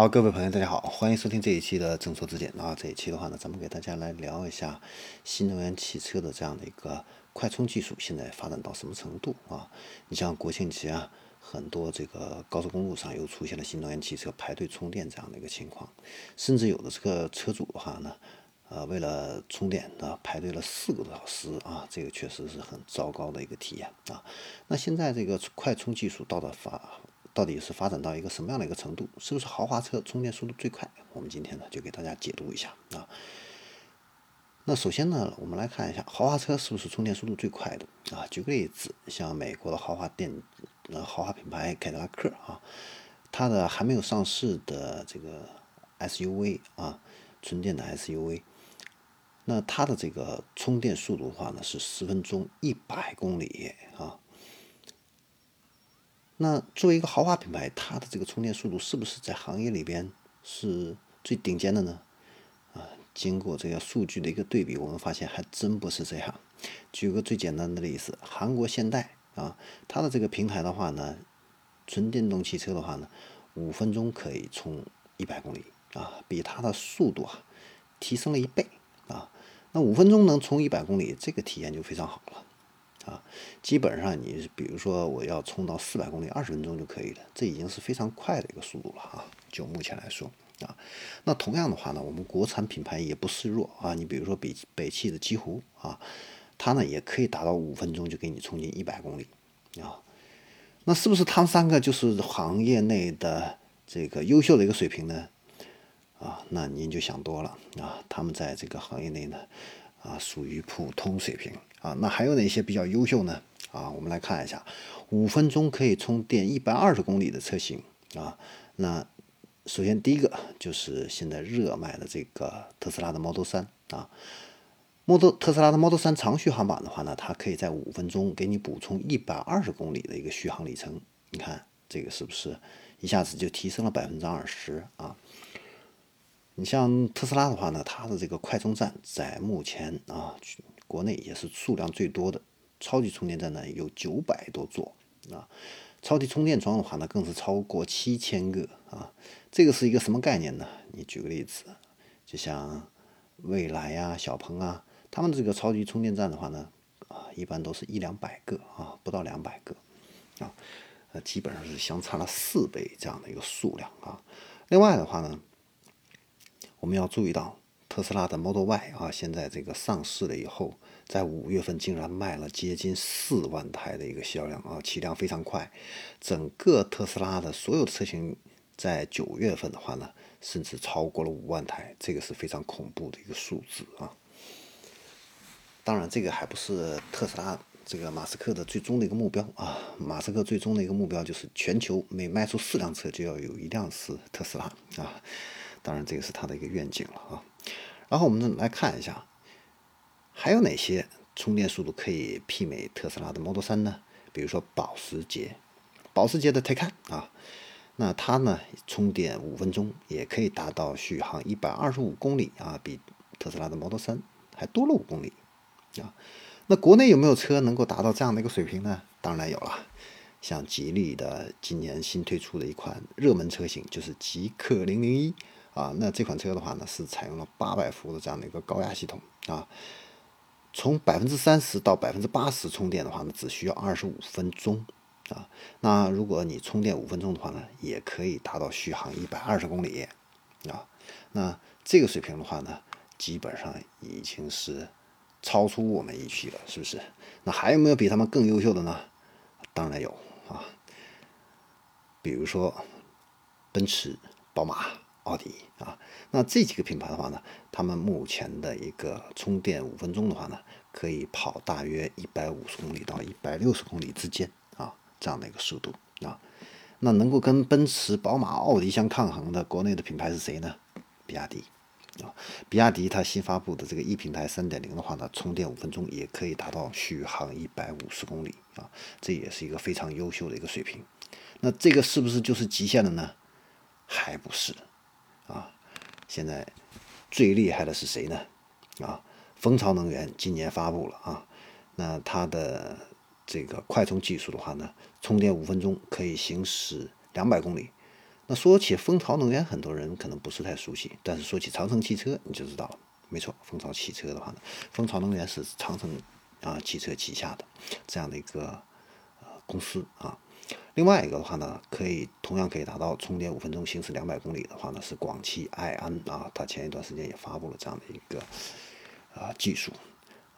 好，各位朋友，大家好，欢迎收听这一期的正说之见啊。这一期的话呢，咱们给大家来聊一下新能源汽车的这样的一个快充技术现在发展到什么程度啊？你像国庆节啊，很多这个高速公路上又出现了新能源汽车排队充电这样的一个情况，甚至有的这个车主的话呢，呃，为了充电啊，排队了四个多小时啊，这个确实是很糟糕的一个体验啊。那现在这个快充技术到了发。到底是发展到一个什么样的一个程度？是不是豪华车充电速度最快？我们今天呢就给大家解读一下啊。那首先呢，我们来看一下豪华车是不是充电速度最快的啊？举个例子，像美国的豪华电呃豪华品牌凯迪拉克啊，它的还没有上市的这个 SUV 啊，纯电的 SUV，那它的这个充电速度的话呢是十分钟一百公里啊。那作为一个豪华品牌，它的这个充电速度是不是在行业里边是最顶尖的呢？啊，经过这个数据的一个对比，我们发现还真不是这样。举个最简单的例子，韩国现代啊，它的这个平台的话呢，纯电动汽车的话呢，五分钟可以充一百公里啊，比它的速度啊提升了一倍啊。那五分钟能充一百公里，这个体验就非常好了。啊，基本上你比如说我要充到四百公里，二十分钟就可以了，这已经是非常快的一个速度了啊。就目前来说啊，那同样的话呢，我们国产品牌也不示弱啊。你比如说北北汽的极狐啊，它呢也可以达到五分钟就给你充进一百公里啊。那是不是他们三个就是行业内的这个优秀的一个水平呢？啊，那您就想多了啊。他们在这个行业内呢。啊，属于普通水平啊。那还有哪些比较优秀呢？啊，我们来看一下，五分钟可以充电一百二十公里的车型啊。那首先第一个就是现在热卖的这个特斯拉的 Model 三啊，Model 特斯拉的 Model 三长续航版的话呢，它可以在五分钟给你补充一百二十公里的一个续航里程。你看这个是不是一下子就提升了百分之二十啊？你像特斯拉的话呢，它的这个快充站在目前啊，国内也是数量最多的，超级充电站呢有九百多座啊，超级充电桩的话呢更是超过七千个啊，这个是一个什么概念呢？你举个例子，就像蔚来呀、小鹏啊，他们这个超级充电站的话呢，啊，一般都是一两百个啊，不到两百个啊，呃，基本上是相差了四倍这样的一个数量啊。另外的话呢。我们要注意到，特斯拉的 Model Y 啊，现在这个上市了以后，在五月份竟然卖了接近四万台的一个销量啊，起量非常快。整个特斯拉的所有车型在九月份的话呢，甚至超过了五万台，这个是非常恐怖的一个数字啊。当然，这个还不是特斯拉这个马斯克的最终的一个目标啊。马斯克最终的一个目标就是全球每卖出四辆车就要有一辆是特斯拉啊。当然，这个是它的一个愿景了啊。然后我们来看一下，还有哪些充电速度可以媲美特斯拉的 Model 3呢？比如说保时捷，保时捷的 Taycan 啊，那它呢充电五分钟也可以达到续航一百二十五公里啊，比特斯拉的 Model 3还多了五公里啊。那国内有没有车能够达到这样的一个水平呢？当然有了，像吉利的今年新推出的一款热门车型就是极氪零零一。啊，那这款车的话呢，是采用了八百伏的这样的一个高压系统啊，从百分之三十到百分之八十充电的话呢，只需要二十五分钟啊。那如果你充电五分钟的话呢，也可以达到续航一百二十公里啊。那这个水平的话呢，基本上已经是超出我们预期了，是不是？那还有没有比他们更优秀的呢？当然有啊，比如说奔驰、宝马。奥迪啊，那这几个品牌的话呢，他们目前的一个充电五分钟的话呢，可以跑大约一百五十公里到一百六十公里之间啊，这样的一个速度啊。那能够跟奔驰、宝马、奥迪相抗衡的国内的品牌是谁呢？比亚迪啊，比亚迪它新发布的这个 E 平台三点零的话呢，充电五分钟也可以达到续航一百五十公里啊，这也是一个非常优秀的一个水平。那这个是不是就是极限了呢？还不是。啊，现在最厉害的是谁呢？啊，蜂巢能源今年发布了啊，那它的这个快充技术的话呢，充电五分钟可以行驶两百公里，那说起蜂巢能源，很多人可能不是太熟悉，但是说起长城汽车，你就知道了。没错，蜂巢汽车的话呢，蜂巢能源是长城啊汽车旗下的这样的一个呃公司啊。另外一个的话呢，可以同样可以达到充电五分钟行驶两百公里的话呢，是广汽埃安啊，它前一段时间也发布了这样的一个啊技术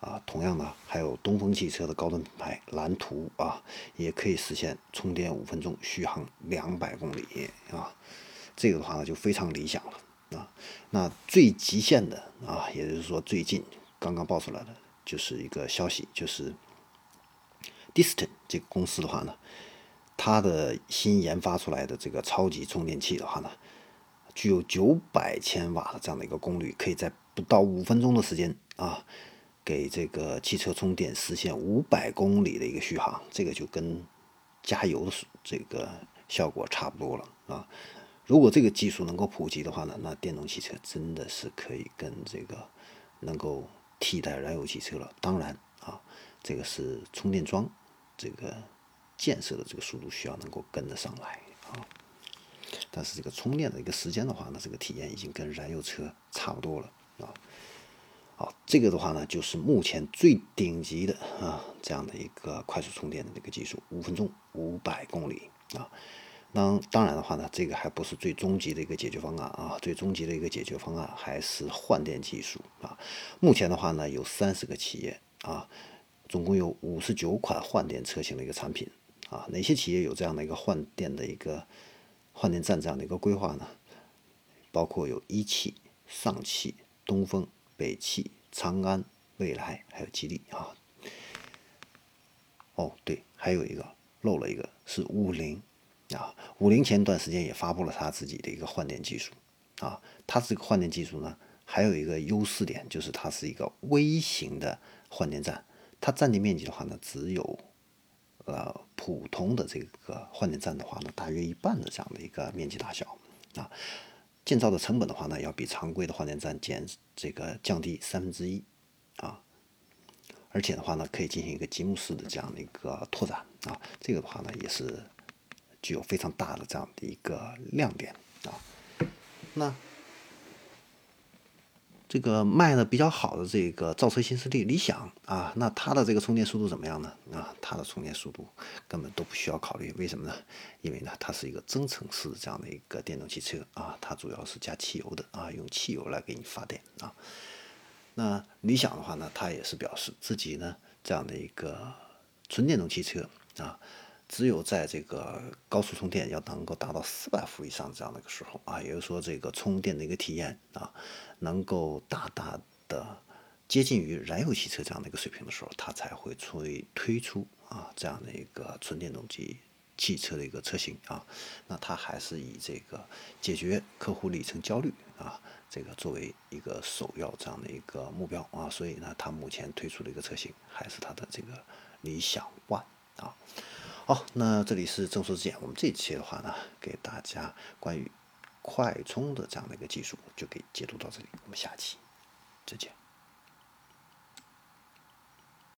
啊。同样呢，还有东风汽车的高端品牌蓝图啊，也可以实现充电五分钟续航两百公里啊。这个的话呢，就非常理想了啊。那最极限的啊，也就是说最近刚刚爆出来的就是一个消息，就是 Distant 这个公司的话呢。它的新研发出来的这个超级充电器的话呢，具有九百千瓦的这样的一个功率，可以在不到五分钟的时间啊，给这个汽车充电实现五百公里的一个续航，这个就跟加油的这个效果差不多了啊。如果这个技术能够普及的话呢，那电动汽车真的是可以跟这个能够替代燃油汽车了。当然啊，这个是充电桩这个。建设的这个速度需要能够跟得上来啊，但是这个充电的一个时间的话呢，这个体验已经跟燃油车差不多了啊。好，这个的话呢，就是目前最顶级的啊这样的一个快速充电的这个技术，五分钟五百公里啊。那当然的话呢，这个还不是最终极的一个解决方案啊，最终极的一个解决方案还是换电技术啊。目前的话呢，有三十个企业啊，总共有五十九款换电车型的一个产品。啊，哪些企业有这样的一个换电的一个换电站这样的一个规划呢？包括有一汽、上汽、东风、北汽、长安、蔚来，还有吉利啊。哦，对，还有一个漏了一个是五菱啊。五菱前段时间也发布了它自己的一个换电技术啊。它这个换电技术呢，还有一个优势点就是它是一个微型的换电站，它占地面积的话呢，只有。呃，普通的这个换电站的话呢，大约一半的这样的一个面积大小啊，建造的成本的话呢，要比常规的换电站减这个降低三分之一啊，而且的话呢，可以进行一个积木式的这样的一个拓展啊，这个的话呢，也是具有非常大的这样的一个亮点啊，那。这个卖的比较好的这个造车新势力理想啊，那它的这个充电速度怎么样呢？啊，它的充电速度根本都不需要考虑，为什么呢？因为呢，它是一个增程式这样的一个电动汽车啊，它主要是加汽油的啊，用汽油来给你发电啊。那理想的话呢，它也是表示自己呢这样的一个纯电动汽车啊。只有在这个高速充电要能够达到四百伏以上这样的一个时候啊，也就是说这个充电的一个体验啊，能够大大的接近于燃油汽车这样的一个水平的时候，它才会推推出啊这样的一个纯电动机汽车的一个车型啊。那它还是以这个解决客户里程焦虑啊，这个作为一个首要这样的一个目标啊，所以呢，它目前推出的一个车型还是它的这个理想 ONE 啊。好，那这里是正说之见。我们这一期的话呢，给大家关于快充的这样的一个技术，就给解读到这里。我们下期再见。